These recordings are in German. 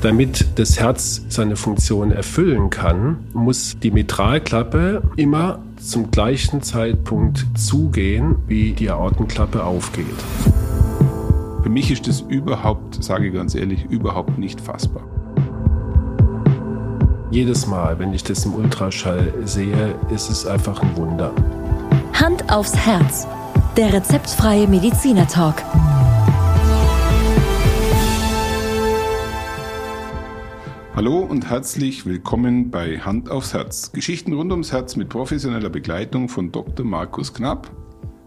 Damit das Herz seine Funktion erfüllen kann, muss die Mitralklappe immer zum gleichen Zeitpunkt zugehen, wie die Aortenklappe aufgeht. Für mich ist das überhaupt, sage ich ganz ehrlich, überhaupt nicht fassbar. Jedes Mal, wenn ich das im Ultraschall sehe, ist es einfach ein Wunder. Hand aufs Herz. Der rezeptfreie Mediziner Talk. Hallo und herzlich willkommen bei Hand aufs Herz. Geschichten rund ums Herz mit professioneller Begleitung von Dr. Markus Knapp.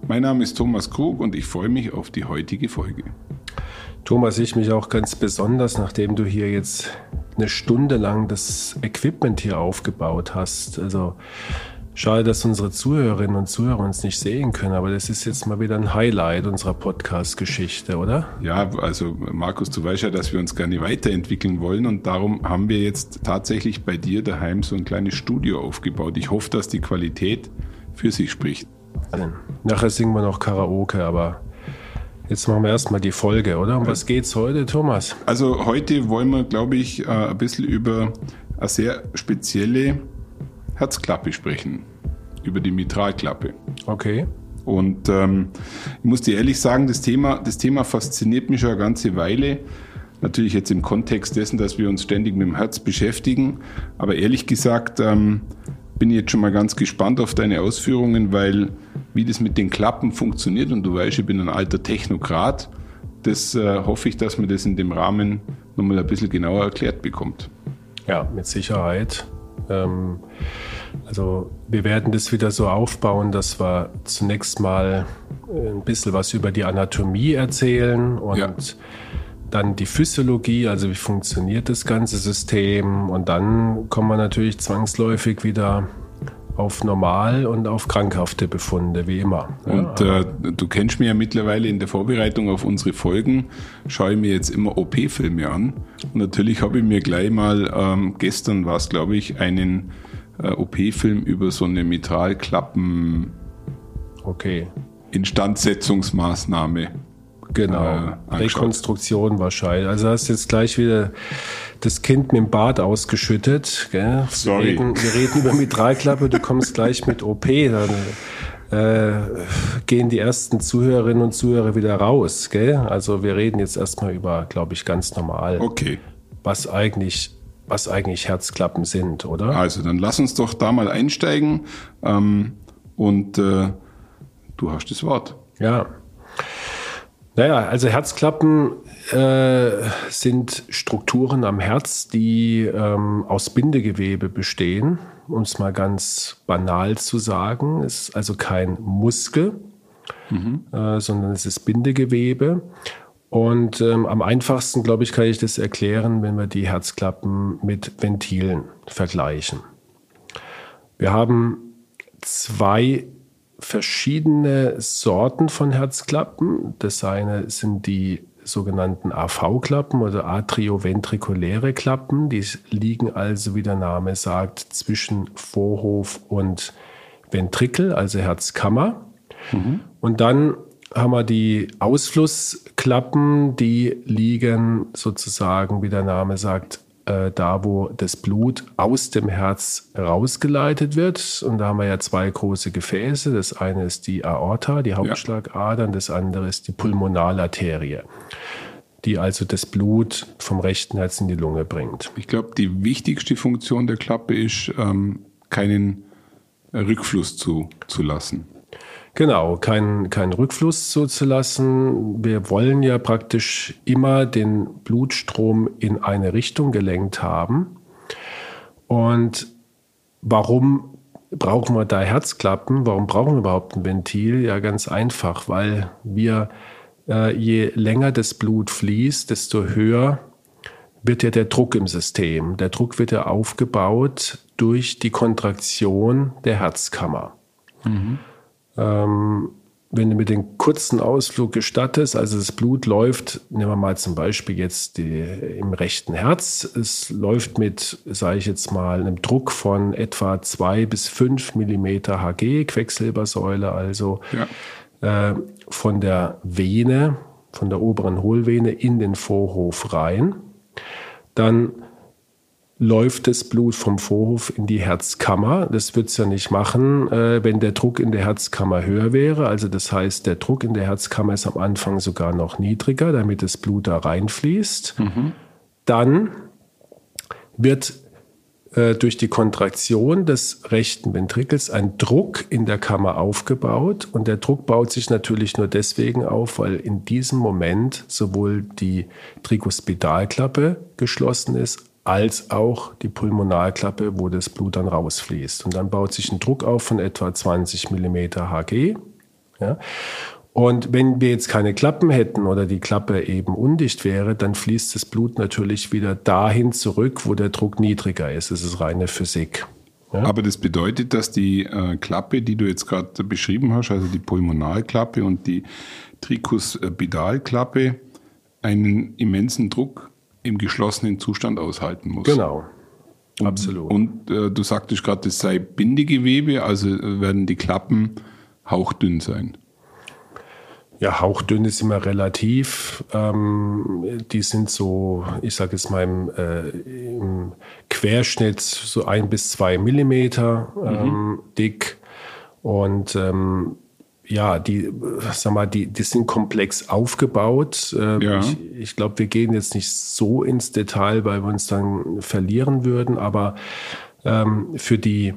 Mein Name ist Thomas Krug und ich freue mich auf die heutige Folge. Thomas, ich mich auch ganz besonders, nachdem du hier jetzt eine Stunde lang das Equipment hier aufgebaut hast. Also Schade, dass unsere Zuhörerinnen und Zuhörer uns nicht sehen können, aber das ist jetzt mal wieder ein Highlight unserer Podcast-Geschichte, oder? Ja, also Markus, du weißt ja, dass wir uns gerne weiterentwickeln wollen und darum haben wir jetzt tatsächlich bei dir daheim so ein kleines Studio aufgebaut. Ich hoffe, dass die Qualität für sich spricht. Nachher singen wir noch Karaoke, aber Jetzt machen wir erstmal die Folge, oder? Um was geht's heute, Thomas? Also heute wollen wir, glaube ich, äh, ein bisschen über eine sehr spezielle Herzklappe sprechen, über die Mitralklappe. Okay. Und ähm, ich muss dir ehrlich sagen, das Thema, das Thema fasziniert mich schon eine ganze Weile. Natürlich jetzt im Kontext dessen, dass wir uns ständig mit dem Herz beschäftigen. Aber ehrlich gesagt ähm, bin ich jetzt schon mal ganz gespannt auf deine Ausführungen, weil wie das mit den Klappen funktioniert, und du weißt, ich bin ein alter Technokrat, das äh, hoffe ich, dass man das in dem Rahmen nochmal ein bisschen genauer erklärt bekommt. Ja, mit Sicherheit. Ähm, also wir werden das wieder so aufbauen, dass wir zunächst mal äh, ein bisschen was über die Anatomie erzählen und ja. dann die Physiologie, also wie funktioniert das ganze System und dann kommen wir natürlich zwangsläufig wieder auf normal und auf krankhafte Befunde, wie immer. Und äh, du kennst mich ja mittlerweile in der Vorbereitung auf unsere Folgen, schaue ich mir jetzt immer OP-Filme an. Und natürlich habe ich mir gleich mal, ähm, gestern war es glaube ich, einen äh, OP-Film über so eine Mitralklappen okay. Instandsetzungsmaßnahme. Genau, äh, Rekonstruktion wahrscheinlich. Also hast jetzt gleich wieder das Kind mit dem Bad ausgeschüttet. Gell? Sorry. Wir reden, wir reden über Mitralklappe, du kommst gleich mit OP. Dann äh, gehen die ersten Zuhörerinnen und Zuhörer wieder raus. Gell? Also wir reden jetzt erstmal über, glaube ich, ganz normal. Okay. Was eigentlich was eigentlich Herzklappen sind, oder? Also dann lass uns doch da mal einsteigen ähm, und äh, du hast das Wort. Ja. Naja, also Herzklappen äh, sind Strukturen am Herz, die ähm, aus Bindegewebe bestehen, um es mal ganz banal zu sagen. Es ist also kein Muskel, mhm. äh, sondern es ist Bindegewebe. Und ähm, am einfachsten, glaube ich, kann ich das erklären, wenn wir die Herzklappen mit Ventilen vergleichen. Wir haben zwei verschiedene Sorten von Herzklappen. Das eine sind die sogenannten AV-Klappen oder atrioventrikuläre Klappen. Die liegen also, wie der Name sagt, zwischen Vorhof und Ventrikel, also Herzkammer. Mhm. Und dann haben wir die Ausflussklappen, die liegen sozusagen, wie der Name sagt, äh, da, wo das Blut aus dem Herz rausgeleitet wird. Und da haben wir ja zwei große Gefäße. Das eine ist die Aorta, die Hauptschlagadern, ja. das andere ist die Pulmonalarterie, die also das Blut vom rechten Herz in die Lunge bringt. Ich glaube, die wichtigste Funktion der Klappe ist, ähm, keinen Rückfluss zu, zu lassen. Genau, keinen kein Rückfluss zuzulassen. Wir wollen ja praktisch immer den Blutstrom in eine Richtung gelenkt haben. Und warum brauchen wir da Herzklappen? Warum brauchen wir überhaupt ein Ventil? Ja, ganz einfach, weil wir, äh, je länger das Blut fließt, desto höher wird ja der Druck im System. Der Druck wird ja aufgebaut durch die Kontraktion der Herzkammer. Mhm. Ähm, wenn du mir den kurzen Ausflug gestattest, also das Blut läuft, nehmen wir mal zum Beispiel jetzt die, im rechten Herz, es läuft mit, sage ich jetzt mal, einem Druck von etwa zwei bis fünf Millimeter Hg, Quecksilbersäule, also ja. äh, von der Vene, von der oberen Hohlvene in den Vorhof rein. dann läuft das Blut vom Vorhof in die Herzkammer. Das wird es ja nicht machen, äh, wenn der Druck in der Herzkammer höher wäre. Also das heißt, der Druck in der Herzkammer ist am Anfang sogar noch niedriger, damit das Blut da reinfließt. Mhm. Dann wird äh, durch die Kontraktion des rechten Ventrikels ein Druck in der Kammer aufgebaut. Und der Druck baut sich natürlich nur deswegen auf, weil in diesem Moment sowohl die Trikospidalklappe geschlossen ist, als auch die Pulmonalklappe, wo das Blut dann rausfließt. Und dann baut sich ein Druck auf von etwa 20 mm Hg. Ja. Und wenn wir jetzt keine Klappen hätten oder die Klappe eben undicht wäre, dann fließt das Blut natürlich wieder dahin zurück, wo der Druck niedriger ist. Das ist reine Physik. Ja? Aber das bedeutet, dass die äh, Klappe, die du jetzt gerade beschrieben hast, also die Pulmonalklappe und die Trikospidalklappe, einen immensen Druck im geschlossenen Zustand aushalten muss. Genau. Absolut. Und äh, du sagtest gerade, das sei Bindegewebe, also werden die Klappen hauchdünn sein. Ja, hauchdünn ist immer relativ. Ähm, die sind so, ich sage jetzt mal im, äh, im, Querschnitt so ein bis zwei Millimeter ähm, mhm. dick. Und ähm, ja, die, sag mal, die, die sind komplex aufgebaut. Ähm, ja. Ich, ich glaube, wir gehen jetzt nicht so ins Detail, weil wir uns dann verlieren würden, aber ähm, für die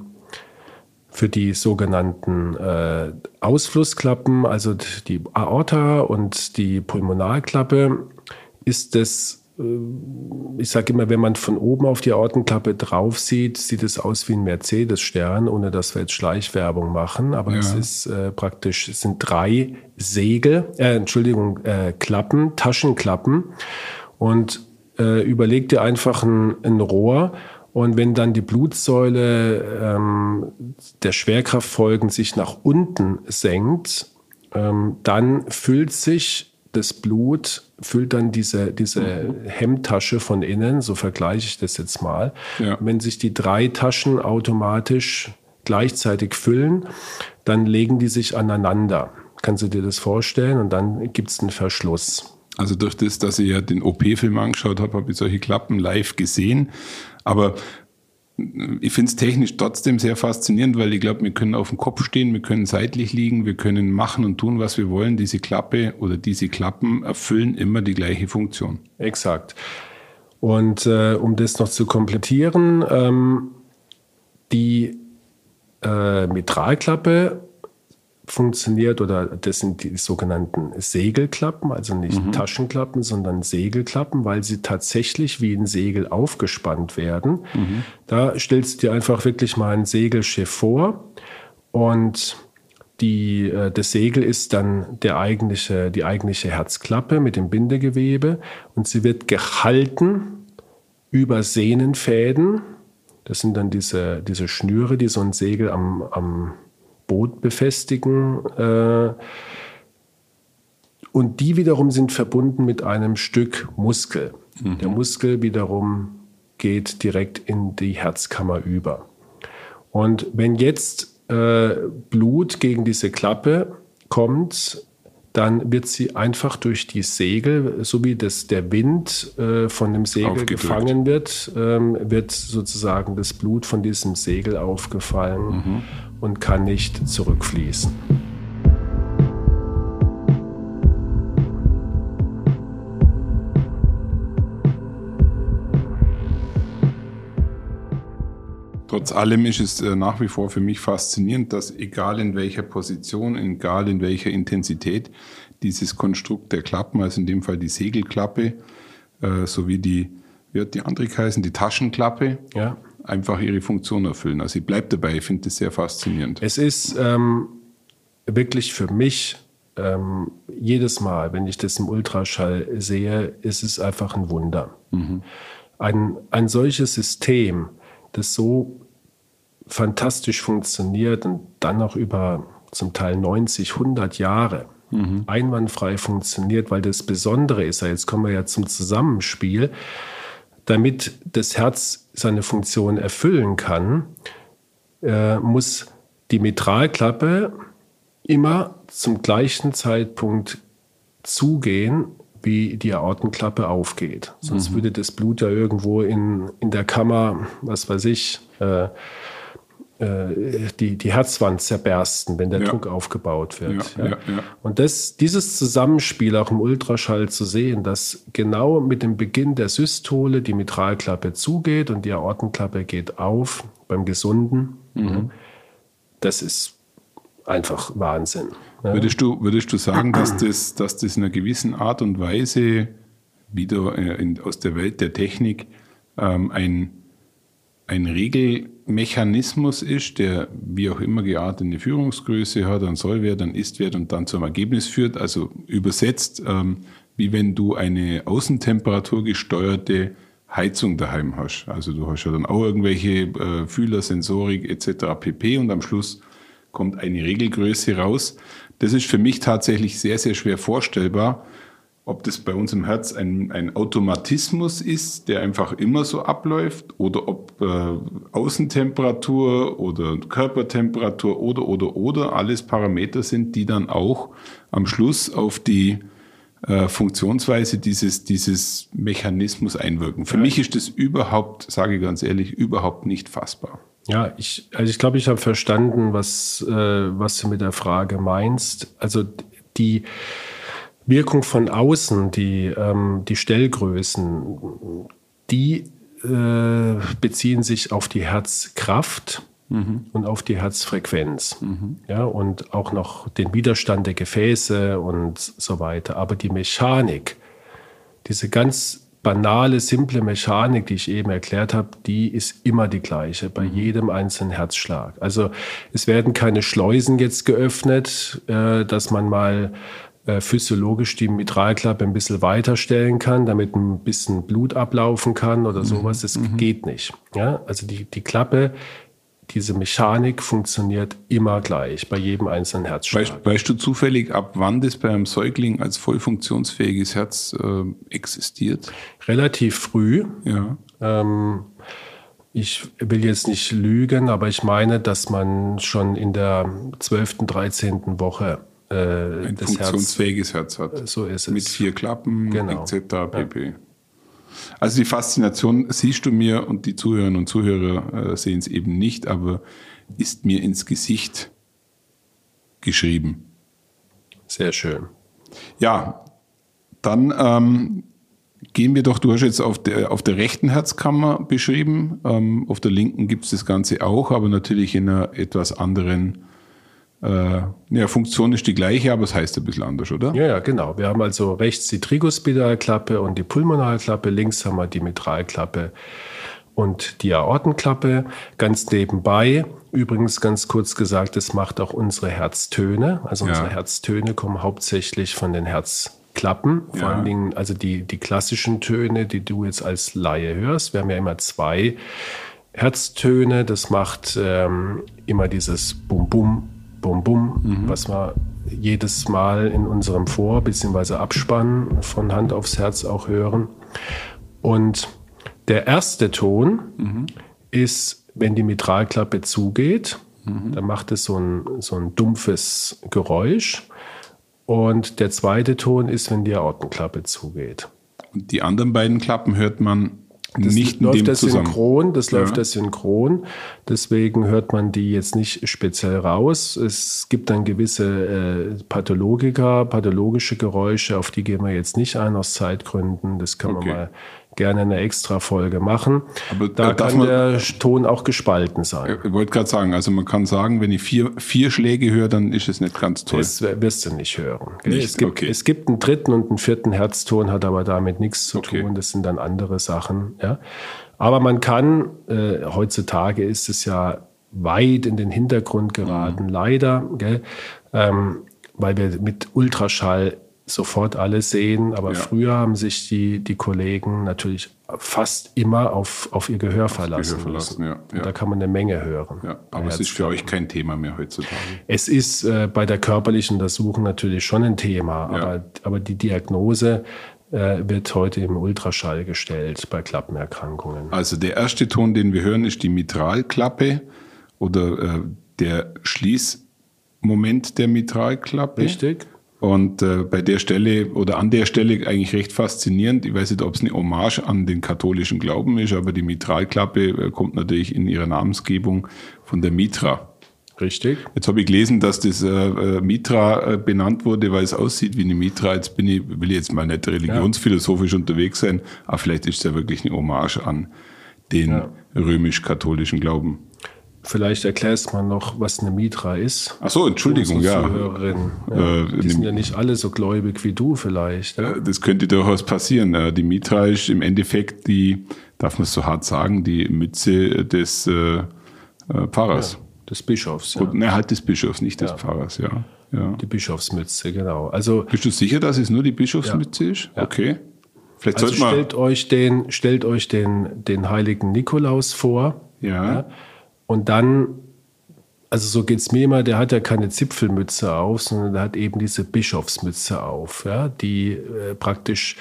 für die sogenannten äh, Ausflussklappen, also die Aorta und die Pulmonalklappe, ist es, äh, ich sage immer, wenn man von oben auf die Aortenklappe drauf sieht, sieht es aus wie ein Mercedes-Stern, ohne dass wir jetzt Schleichwerbung machen. Aber ja. es ist äh, praktisch, es sind drei Segel, äh, Entschuldigung, äh, Klappen, Taschenklappen. Und äh, überleg dir einfach ein, ein Rohr und wenn dann die Blutsäule ähm, der Schwerkraft folgend sich nach unten senkt, ähm, dann füllt sich das Blut, füllt dann diese, diese mhm. Hemmtasche von innen, so vergleiche ich das jetzt mal. Ja. Wenn sich die drei Taschen automatisch gleichzeitig füllen, dann legen die sich aneinander. Kannst du dir das vorstellen? Und dann gibt es einen Verschluss. Also durch das, dass ich ja den OP-Film angeschaut habe, habe ich solche Klappen live gesehen. Aber ich finde es technisch trotzdem sehr faszinierend, weil ich glaube, wir können auf dem Kopf stehen, wir können seitlich liegen, wir können machen und tun, was wir wollen. Diese Klappe oder diese Klappen erfüllen immer die gleiche Funktion. Exakt. Und äh, um das noch zu komplettieren, ähm, die äh, Mitralklappe funktioniert oder das sind die sogenannten Segelklappen, also nicht mhm. Taschenklappen, sondern Segelklappen, weil sie tatsächlich wie ein Segel aufgespannt werden. Mhm. Da stellst du dir einfach wirklich mal ein Segelschiff vor und die, äh, das Segel ist dann der eigentliche, die eigentliche Herzklappe mit dem Bindegewebe und sie wird gehalten über Sehnenfäden. Das sind dann diese, diese Schnüre, die so ein Segel am, am Boot befestigen. Äh, und die wiederum sind verbunden mit einem Stück Muskel. Mhm. Der Muskel wiederum geht direkt in die Herzkammer über. Und wenn jetzt äh, Blut gegen diese Klappe kommt, dann wird sie einfach durch die Segel, so wie das, der Wind äh, von dem Segel gefangen wird, ähm, wird sozusagen das Blut von diesem Segel aufgefallen mhm. Und kann nicht zurückfließen. Trotz allem ist es äh, nach wie vor für mich faszinierend, dass egal in welcher Position, egal in welcher Intensität dieses Konstrukt der Klappen, also in dem Fall die Segelklappe, äh, sowie die, wie hat die andere heißen, die Taschenklappe, ja. Einfach ihre Funktion erfüllen. Also ich bleibe dabei, ich finde das sehr faszinierend. Es ist ähm, wirklich für mich ähm, jedes Mal, wenn ich das im Ultraschall sehe, ist es einfach ein Wunder. Mhm. Ein, ein solches System, das so fantastisch funktioniert und dann noch über zum Teil 90, 100 Jahre mhm. einwandfrei funktioniert, weil das Besondere ist, jetzt kommen wir ja zum Zusammenspiel, damit das Herz seine Funktion erfüllen kann, äh, muss die Mitralklappe immer zum gleichen Zeitpunkt zugehen wie die Aortenklappe aufgeht. Sonst mhm. würde das Blut ja irgendwo in, in der Kammer, was weiß ich, äh, die, die Herzwand zerbersten, wenn der ja. Druck aufgebaut wird. Ja, ja. Und das, dieses Zusammenspiel auch im Ultraschall zu sehen, dass genau mit dem Beginn der Systole die Mitralklappe zugeht und die Aortenklappe geht auf beim Gesunden, mhm. das ist einfach Wahnsinn. Würdest, du, würdest du sagen, dass das, dass das in einer gewissen Art und Weise wieder äh, in, aus der Welt der Technik ähm, ein, ein Regelmechanismus ist, der wie auch immer geartet eine Führungsgröße hat, einen Sollwert, einen Istwert und dann zum Ergebnis führt? Also übersetzt, ähm, wie wenn du eine Außentemperatur gesteuerte Heizung daheim hast. Also du hast ja dann auch irgendwelche äh, Fühler, Sensorik etc. pp. Und am Schluss kommt eine Regelgröße raus. Das ist für mich tatsächlich sehr, sehr schwer vorstellbar, ob das bei uns im Herz ein, ein Automatismus ist, der einfach immer so abläuft, oder ob äh, Außentemperatur oder Körpertemperatur oder, oder, oder alles Parameter sind, die dann auch am Schluss auf die äh, Funktionsweise dieses, dieses Mechanismus einwirken. Für ja. mich ist das überhaupt, sage ich ganz ehrlich, überhaupt nicht fassbar. Ja, ich, also ich glaube, ich habe verstanden, was, äh, was du mit der Frage meinst. Also die Wirkung von außen, die, ähm, die Stellgrößen, die äh, beziehen sich auf die Herzkraft mhm. und auf die Herzfrequenz. Mhm. Ja, und auch noch den Widerstand der Gefäße und so weiter. Aber die Mechanik, diese ganz banale, simple Mechanik, die ich eben erklärt habe, die ist immer die gleiche bei mhm. jedem einzelnen Herzschlag. Also es werden keine Schleusen jetzt geöffnet, äh, dass man mal äh, physiologisch die Mitralklappe ein bisschen weiter stellen kann, damit ein bisschen Blut ablaufen kann oder mhm. sowas. Das mhm. geht nicht. Ja? Also die, die Klappe diese Mechanik funktioniert immer gleich bei jedem einzelnen Herzschlag. Weißt, weißt, du zufällig, ab wann das bei einem Säugling als voll funktionsfähiges Herz äh, existiert? Relativ früh. Ja. Ähm, ich will jetzt nicht lügen, aber ich meine, dass man schon in der 12., 13. Woche äh, ein funktionsfähiges Herz, Herz, hat. So ist es. Mit vier Klappen genau. etc. pp. Ja. Also die Faszination siehst du mir und die Zuhörerinnen und Zuhörer äh, sehen es eben nicht, aber ist mir ins Gesicht geschrieben. Sehr schön. Ja, dann ähm, gehen wir doch, du hast jetzt auf der, auf der rechten Herzkammer beschrieben, ähm, auf der linken gibt es das Ganze auch, aber natürlich in einer etwas anderen äh, ja, Funktion ist die gleiche, aber es heißt ein bisschen anders, oder? Ja, ja, genau. Wir haben also rechts die Trigospidalklappe und die Pulmonalklappe, links haben wir die Mitralklappe und die Aortenklappe. Ganz nebenbei, übrigens ganz kurz gesagt, das macht auch unsere Herztöne. Also ja. unsere Herztöne kommen hauptsächlich von den Herzklappen. Vor ja. allen Dingen, also die, die klassischen Töne, die du jetzt als Laie hörst. Wir haben ja immer zwei Herztöne. Das macht ähm, immer dieses Bum-Bum Bum Bum, mhm. was wir jedes Mal in unserem Vor- bzw. Abspann von Hand aufs Herz auch hören. Und der erste Ton mhm. ist, wenn die Mitralklappe zugeht, mhm. dann macht es so ein, so ein dumpfes Geräusch. Und der zweite Ton ist, wenn die Aortenklappe zugeht. Und die anderen beiden Klappen hört man das nicht läuft das synchron, das ja. läuft das synchron. Deswegen hört man die jetzt nicht speziell raus. Es gibt dann gewisse äh, Pathologiker, pathologische Geräusche, auf die gehen wir jetzt nicht ein aus Zeitgründen. Das kann okay. man mal gerne eine extra Folge machen. Aber da äh, kann man, der Ton auch gespalten sein. Ich wollte gerade sagen, also man kann sagen, wenn ich vier, vier Schläge höre, dann ist es nicht ganz toll. Das wirst du nicht hören. Nicht? Es, gibt, okay. es gibt einen dritten und einen vierten Herzton, hat aber damit nichts zu okay. tun. Das sind dann andere Sachen. Ja? Aber man kann, äh, heutzutage ist es ja weit in den Hintergrund geraten, mhm. leider? Ähm, weil wir mit Ultraschall sofort alles sehen. Aber ja. früher haben sich die, die Kollegen natürlich fast immer auf, auf ihr Gehör auf verlassen. Gehör verlassen ja. Ja. Da kann man eine Menge hören. Ja, aber es ist für euch kein Thema mehr heutzutage. Es ist äh, bei der körperlichen Untersuchung natürlich schon ein Thema, aber, aber die Diagnose äh, wird heute im Ultraschall gestellt bei Klappenerkrankungen. Also der erste Ton, den wir hören, ist die Mitralklappe oder äh, der Schließmoment der Mitralklappe. Richtig. Und äh, bei der Stelle oder an der Stelle eigentlich recht faszinierend. Ich weiß nicht, ob es eine Hommage an den katholischen Glauben ist, aber die Mitralklappe äh, kommt natürlich in ihrer Namensgebung von der Mitra. Richtig. Jetzt habe ich gelesen, dass das äh, äh, Mitra äh, benannt wurde, weil es aussieht wie eine Mitra. Jetzt bin ich, will ich jetzt mal nicht religionsphilosophisch ja. unterwegs sein, aber vielleicht ist es ja wirklich eine Hommage an den ja. römisch-katholischen Glauben. Vielleicht erklärst mal noch, was eine Mitra ist. Ach so, Entschuldigung, ja. ja. Äh, die sind ja nicht alle so gläubig wie du vielleicht. Ja? Das könnte durchaus passieren. Die Mitra ist im Endeffekt die, darf man es so hart sagen, die Mütze des äh, äh Pfarrers. Ja, des Bischofs. Ja. ne, halt des Bischofs, nicht des Pfarrers, ja. ja. Die Bischofsmütze, genau. Also, Bist du sicher, dass es nur die Bischofsmütze ist? Okay. Vielleicht also stellt euch den, stellt euch den, den heiligen Nikolaus vor. ja und dann, also so geht es mir immer, der hat ja keine Zipfelmütze auf, sondern der hat eben diese Bischofsmütze auf, ja, die äh, praktisch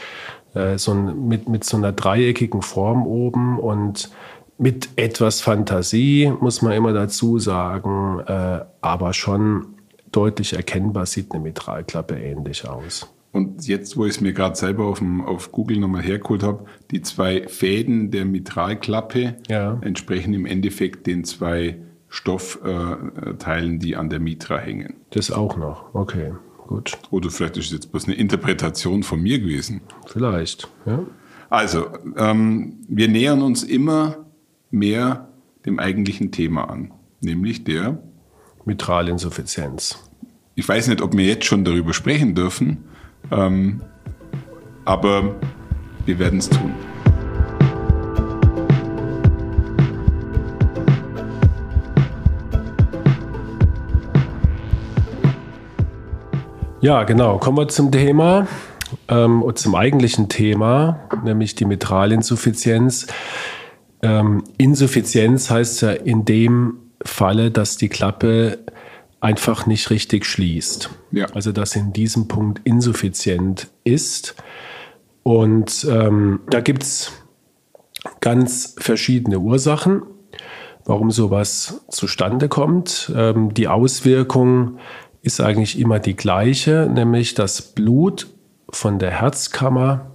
äh, so ein, mit, mit so einer dreieckigen Form oben und mit etwas Fantasie, muss man immer dazu sagen, äh, aber schon deutlich erkennbar sieht eine Mitralklappe ähnlich aus. Und jetzt, wo ich es mir gerade selber auf, dem, auf Google nochmal hergeholt habe, die zwei Fäden der Mitralklappe ja. entsprechen im Endeffekt den zwei Stoffteilen, die an der Mitra hängen. Das auch noch, okay, gut. Oder vielleicht ist es jetzt bloß eine Interpretation von mir gewesen. Vielleicht, ja. Also, ähm, wir nähern uns immer mehr dem eigentlichen Thema an, nämlich der Mitralinsuffizienz. Ich weiß nicht, ob wir jetzt schon darüber sprechen dürfen, ähm, aber wir werden es tun. Ja, genau. Kommen wir zum Thema, ähm, zum eigentlichen Thema, nämlich die Mitralinsuffizienz. Ähm, Insuffizienz heißt ja in dem Falle, dass die Klappe einfach nicht richtig schließt. Ja. Also dass in diesem Punkt insuffizient ist. Und ähm, da gibt es ganz verschiedene Ursachen, warum sowas zustande kommt. Ähm, die Auswirkung ist eigentlich immer die gleiche, nämlich das Blut von der Herzkammer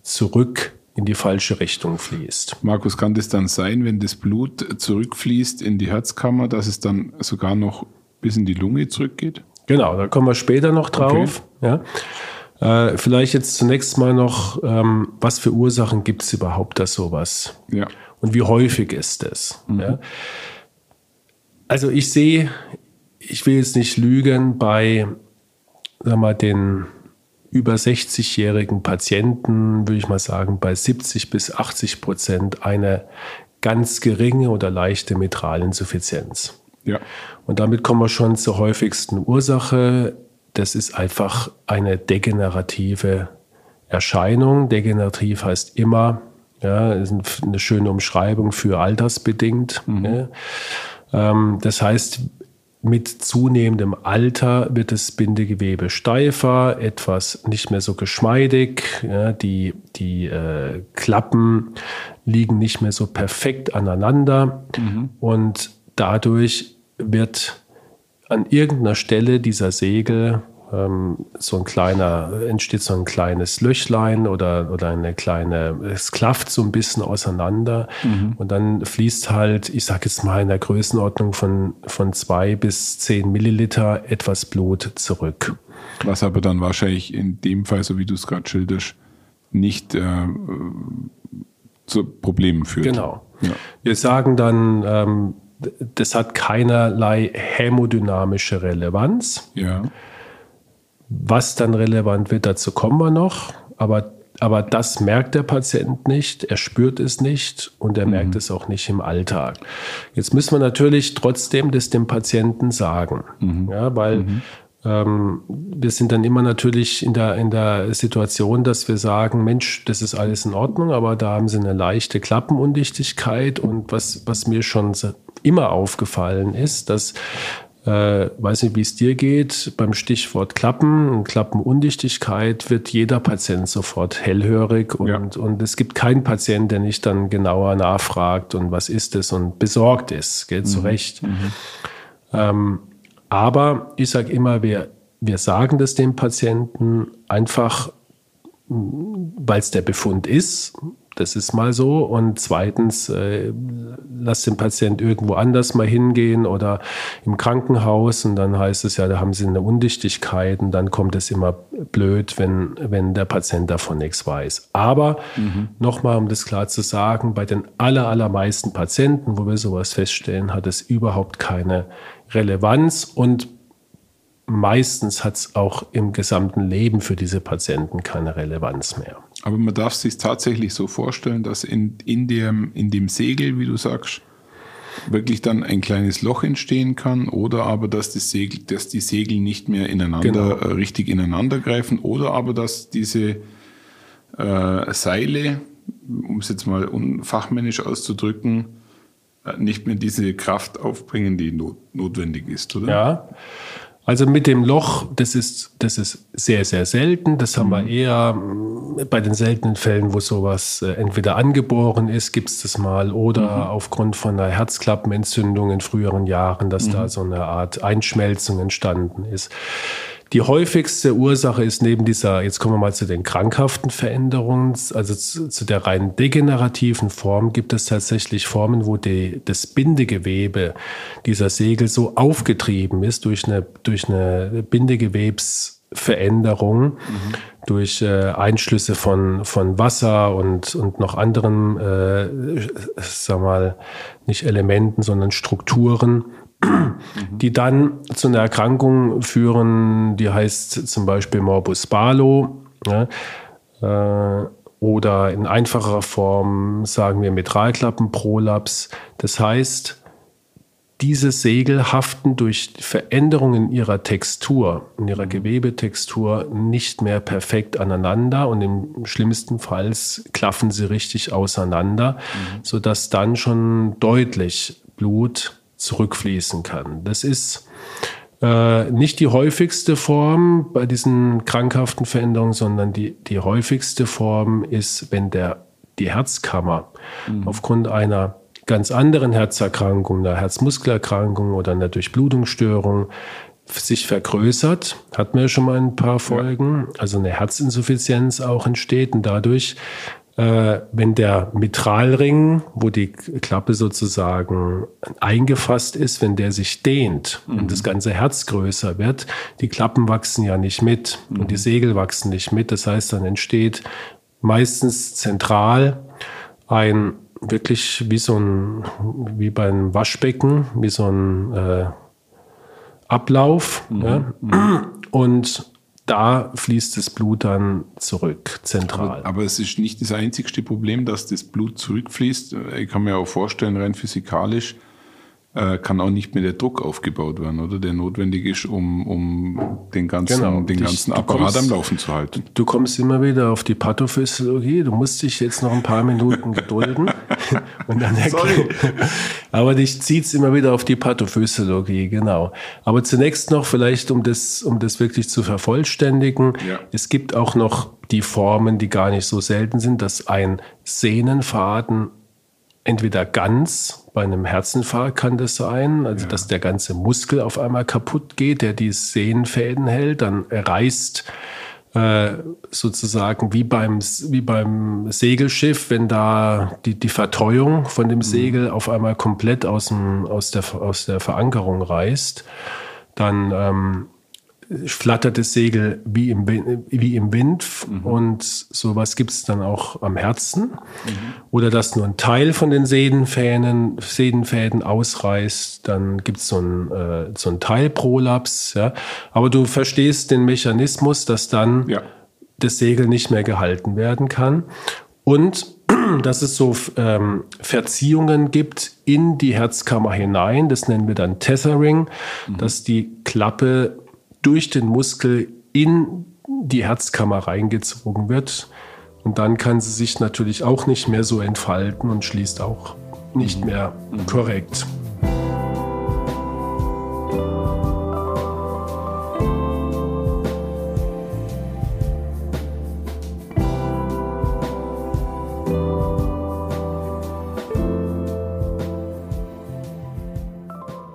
zurück in die falsche Richtung fließt. Markus, kann das dann sein, wenn das Blut zurückfließt in die Herzkammer, dass es dann sogar noch bis in die Lunge zurückgeht? Genau, da kommen wir später noch drauf. Okay. Ja. Äh, vielleicht jetzt zunächst mal noch, ähm, was für Ursachen gibt es überhaupt, dass sowas? Ja. Und wie häufig ist es? Mhm. Ja? Also ich sehe, ich will jetzt nicht lügen, bei sag mal, den über 60-jährigen Patienten, würde ich mal sagen, bei 70 bis 80 Prozent eine ganz geringe oder leichte Mitralinsuffizienz. Ja. Und damit kommen wir schon zur häufigsten Ursache. Das ist einfach eine degenerative Erscheinung. Degenerativ heißt immer, ja, ist eine schöne Umschreibung für altersbedingt. Mhm. Ja. Ähm, das heißt, mit zunehmendem Alter wird das Bindegewebe steifer, etwas nicht mehr so geschmeidig. Ja, die die äh, Klappen liegen nicht mehr so perfekt aneinander mhm. und dadurch wird an irgendeiner Stelle dieser Segel ähm, so ein kleiner, entsteht so ein kleines Löchlein oder, oder eine kleine, es klafft so ein bisschen auseinander mhm. und dann fließt halt, ich sage jetzt mal in der Größenordnung von, von zwei bis zehn Milliliter etwas Blut zurück. Was aber dann wahrscheinlich in dem Fall, so wie du es gerade schilderst, nicht äh, zu Problemen führt. Genau. Ja. Wir sagen dann, ähm, das hat keinerlei hämodynamische Relevanz. Ja. Was dann relevant wird, dazu kommen wir noch. Aber, aber das merkt der Patient nicht, er spürt es nicht und er mhm. merkt es auch nicht im Alltag. Jetzt müssen wir natürlich trotzdem das dem Patienten sagen. Mhm. Ja, weil mhm. Ähm, wir sind dann immer natürlich in der, in der Situation, dass wir sagen, Mensch, das ist alles in Ordnung, aber da haben sie eine leichte Klappenundichtigkeit und was, was mir schon immer aufgefallen ist, dass äh, weiß nicht, wie es dir geht, beim Stichwort Klappen und Klappenundichtigkeit wird jeder Patient sofort hellhörig und, ja. und es gibt keinen Patient, der nicht dann genauer nachfragt und was ist es und besorgt ist, geht mhm. zu Recht. Mhm. Ähm, aber ich sage immer, wer wir sagen das dem Patienten einfach, weil es der Befund ist. Das ist mal so. Und zweitens, äh, lass den Patient irgendwo anders mal hingehen oder im Krankenhaus. Und dann heißt es ja, da haben sie eine Undichtigkeit. Und dann kommt es immer blöd, wenn, wenn der Patient davon nichts weiß. Aber mhm. nochmal, um das klar zu sagen, bei den aller, allermeisten Patienten, wo wir sowas feststellen, hat es überhaupt keine Relevanz. Und meistens hat es auch im gesamten Leben für diese Patienten keine Relevanz mehr. Aber man darf sich tatsächlich so vorstellen, dass in, in, dem, in dem Segel, wie du sagst, wirklich dann ein kleines Loch entstehen kann oder aber, dass, das Segel, dass die Segel nicht mehr ineinander, genau. äh, richtig ineinander greifen oder aber, dass diese äh, Seile, um es jetzt mal unfachmännisch auszudrücken, nicht mehr diese Kraft aufbringen, die not, notwendig ist, oder? Ja, also mit dem Loch, das ist, das ist sehr, sehr selten. Das haben wir mhm. eher mm, bei den seltenen Fällen, wo sowas äh, entweder angeboren ist, gibt es das mal, oder mhm. aufgrund von einer Herzklappenentzündung in früheren Jahren, dass mhm. da so eine Art Einschmelzung entstanden ist. Die häufigste Ursache ist neben dieser, jetzt kommen wir mal zu den krankhaften Veränderungen, also zu, zu der rein degenerativen Form, gibt es tatsächlich Formen, wo die, das Bindegewebe dieser Segel so aufgetrieben ist durch eine, durch eine Bindegewebsveränderung, mhm. durch äh, Einschlüsse von, von Wasser und, und noch anderen, äh, sag mal, nicht Elementen, sondern Strukturen, die dann zu einer Erkrankung führen, die heißt zum Beispiel Morbus Barlow. Ja, äh, oder in einfacherer Form sagen wir Mitralklappenprolaps. Das heißt, diese Segel haften durch Veränderungen ihrer Textur, in ihrer Gewebetextur nicht mehr perfekt aneinander und im schlimmsten Fall klaffen sie richtig auseinander, mhm. sodass dann schon deutlich Blut zurückfließen kann. Das ist äh, nicht die häufigste Form bei diesen krankhaften Veränderungen, sondern die, die häufigste Form ist, wenn der, die Herzkammer mhm. aufgrund einer ganz anderen Herzerkrankung, einer Herzmuskelerkrankung oder einer Durchblutungsstörung sich vergrößert, hatten wir schon mal ein paar Folgen, also eine Herzinsuffizienz auch entsteht und dadurch wenn der Mitralring, wo die Klappe sozusagen eingefasst ist, wenn der sich dehnt mhm. und das ganze Herz größer wird, die Klappen wachsen ja nicht mit mhm. und die Segel wachsen nicht mit. Das heißt, dann entsteht meistens zentral ein wirklich wie so ein, wie beim Waschbecken, wie so ein äh, Ablauf. Mhm. Ja? Mhm. Und da fließt das Blut dann zurück, zentral. Aber, aber, es ist nicht das einzigste Problem, dass das Blut zurückfließt. Ich kann mir auch vorstellen, rein physikalisch, äh, kann auch nicht mehr der Druck aufgebaut werden, oder? Der notwendig ist, um, um den ganzen, genau. den ganzen Apparat kommst, am Laufen zu halten. Du kommst immer wieder auf die Pathophysiologie. Du musst dich jetzt noch ein paar Minuten gedulden. und dann Sorry. Aber dich zieht's immer wieder auf die Pathophysiologie, genau. Aber zunächst noch vielleicht, um das, um das wirklich zu vervollständigen. Ja. Es gibt auch noch die Formen, die gar nicht so selten sind, dass ein Sehnenfaden entweder ganz, bei einem Herzinfarkt kann das sein, also ja. dass der ganze Muskel auf einmal kaputt geht, der die Sehnenfäden hält, dann reißt äh, sozusagen wie beim, wie beim Segelschiff, wenn da die, die Verteuung von dem mhm. Segel auf einmal komplett aus, dem, aus, der, aus der Verankerung reißt, dann ähm, flattert das Segel wie im, wie im Wind mhm. und sowas gibt es dann auch am Herzen. Mhm. Oder dass nur ein Teil von den Sedenfäden, Sedenfäden ausreißt, dann gibt es so ein, äh, so ein Teilprolaps. Ja? Aber du verstehst den Mechanismus, dass dann ja. das Segel nicht mehr gehalten werden kann. Und dass es so ähm, Verziehungen gibt in die Herzkammer hinein, das nennen wir dann Tethering, mhm. dass die Klappe durch den Muskel in die Herzkammer reingezogen wird. Und dann kann sie sich natürlich auch nicht mehr so entfalten und schließt auch nicht mhm. mehr mhm. korrekt.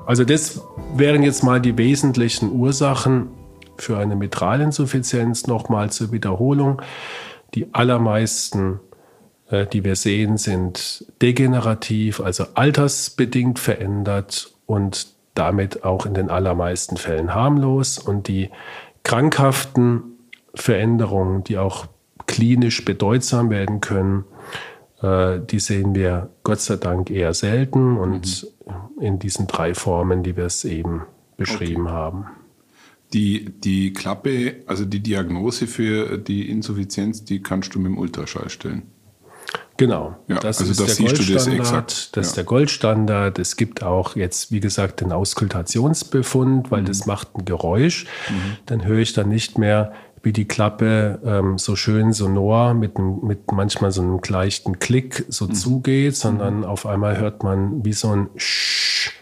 Also das wären jetzt mal die wesentlichen Ursachen. für eine Mitralinsuffizienz nochmal zur Wiederholung. Die allermeisten, äh, die wir sehen, sind degenerativ, also altersbedingt verändert und damit auch in den allermeisten Fällen harmlos. Und die krankhaften Veränderungen, die auch klinisch bedeutsam werden können, äh, die sehen wir Gott sei Dank eher selten und mhm. in diesen drei Formen, die wir es eben beschrieben okay. haben. Die, die Klappe, also die Diagnose für die Insuffizienz, die kannst du mit dem Ultraschall stellen. Genau, ja, das also ist das der Goldstandard. Das, das ja. ist der Goldstandard. Es gibt auch jetzt, wie gesagt, den Auskultationsbefund, weil mhm. das macht ein Geräusch. Mhm. Dann höre ich dann nicht mehr, wie die Klappe ähm, so schön sonor mit, mit manchmal so einem leichten Klick so mhm. zugeht, sondern mhm. auf einmal hört man wie so ein Sch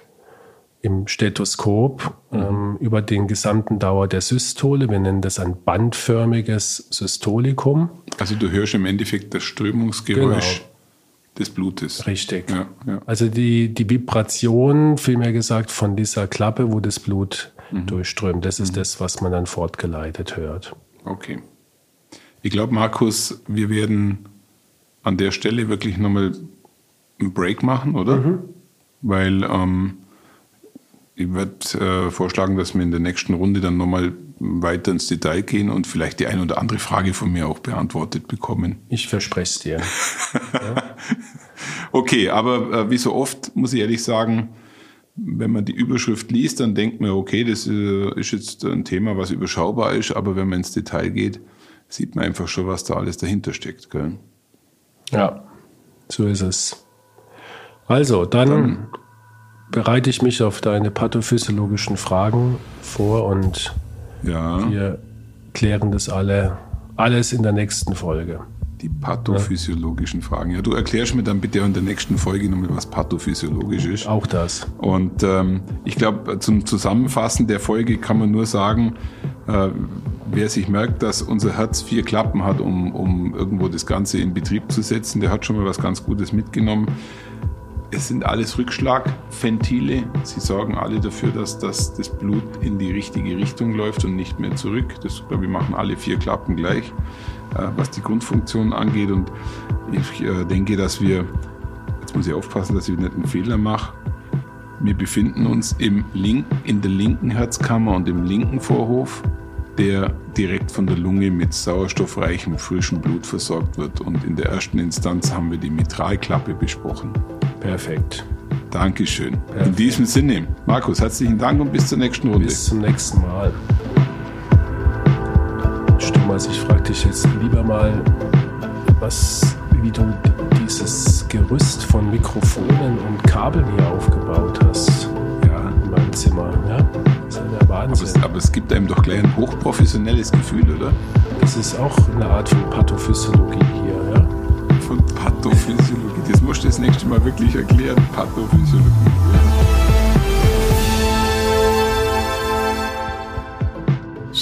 im Stethoskop mhm. ähm, über den gesamten Dauer der Systole. Wir nennen das ein bandförmiges Systolikum. Also du hörst im Endeffekt das Strömungsgeräusch genau. des Blutes. Richtig. Ja, ja. Also die, die Vibration, vielmehr gesagt, von dieser Klappe, wo das Blut mhm. durchströmt, das ist mhm. das, was man dann fortgeleitet hört. Okay. Ich glaube, Markus, wir werden an der Stelle wirklich nochmal einen Break machen, oder? Mhm. Weil ähm, ich würde äh, vorschlagen, dass wir in der nächsten Runde dann nochmal weiter ins Detail gehen und vielleicht die eine oder andere Frage von mir auch beantwortet bekommen. Ich verspreche es dir. ja. Okay, aber äh, wie so oft muss ich ehrlich sagen, wenn man die Überschrift liest, dann denkt man, okay, das äh, ist jetzt ein Thema, was überschaubar ist, aber wenn man ins Detail geht, sieht man einfach schon, was da alles dahinter steckt. Gell? Ja, so ist es. Also, dann, dann bereite ich mich auf deine pathophysiologischen Fragen vor und ja. wir klären das alle, alles in der nächsten Folge. Die pathophysiologischen ja. Fragen. Ja, du erklärst mir dann bitte in der nächsten Folge nochmal, was pathophysiologisch ist. Auch das. Und ähm, ich glaube, zum Zusammenfassen der Folge kann man nur sagen, äh, wer sich merkt, dass unser Herz vier Klappen hat, um, um irgendwo das Ganze in Betrieb zu setzen, der hat schon mal was ganz Gutes mitgenommen. Es sind alles Rückschlagventile. Sie sorgen alle dafür, dass das, das Blut in die richtige Richtung läuft und nicht mehr zurück. Das, wir machen alle vier Klappen gleich, was die Grundfunktion angeht. Und ich äh, denke, dass wir, jetzt muss ich aufpassen, dass ich nicht einen Fehler mache. Wir befinden uns im Link, in der linken Herzkammer und im linken Vorhof, der direkt von der Lunge mit sauerstoffreichem frischen Blut versorgt wird. Und in der ersten Instanz haben wir die Mitralklappe besprochen. Perfekt. Dankeschön. Perfekt. In diesem Sinne, Markus, herzlichen Dank und bis zur nächsten Runde. Bis zum nächsten Mal. Stimmers, ich frage dich jetzt lieber mal, was, wie du dieses Gerüst von Mikrofonen und Kabeln hier aufgebaut hast. Ja. In meinem Zimmer. Ja? Das ist ja Wahnsinn. Aber es, aber es gibt einem doch gleich ein hochprofessionelles Gefühl, oder? Das ist auch eine Art von Pathophysiologie hier, ja? Von Pathophysiologie. Das musst du das nächste Mal wirklich erklären, Pathophysiologie.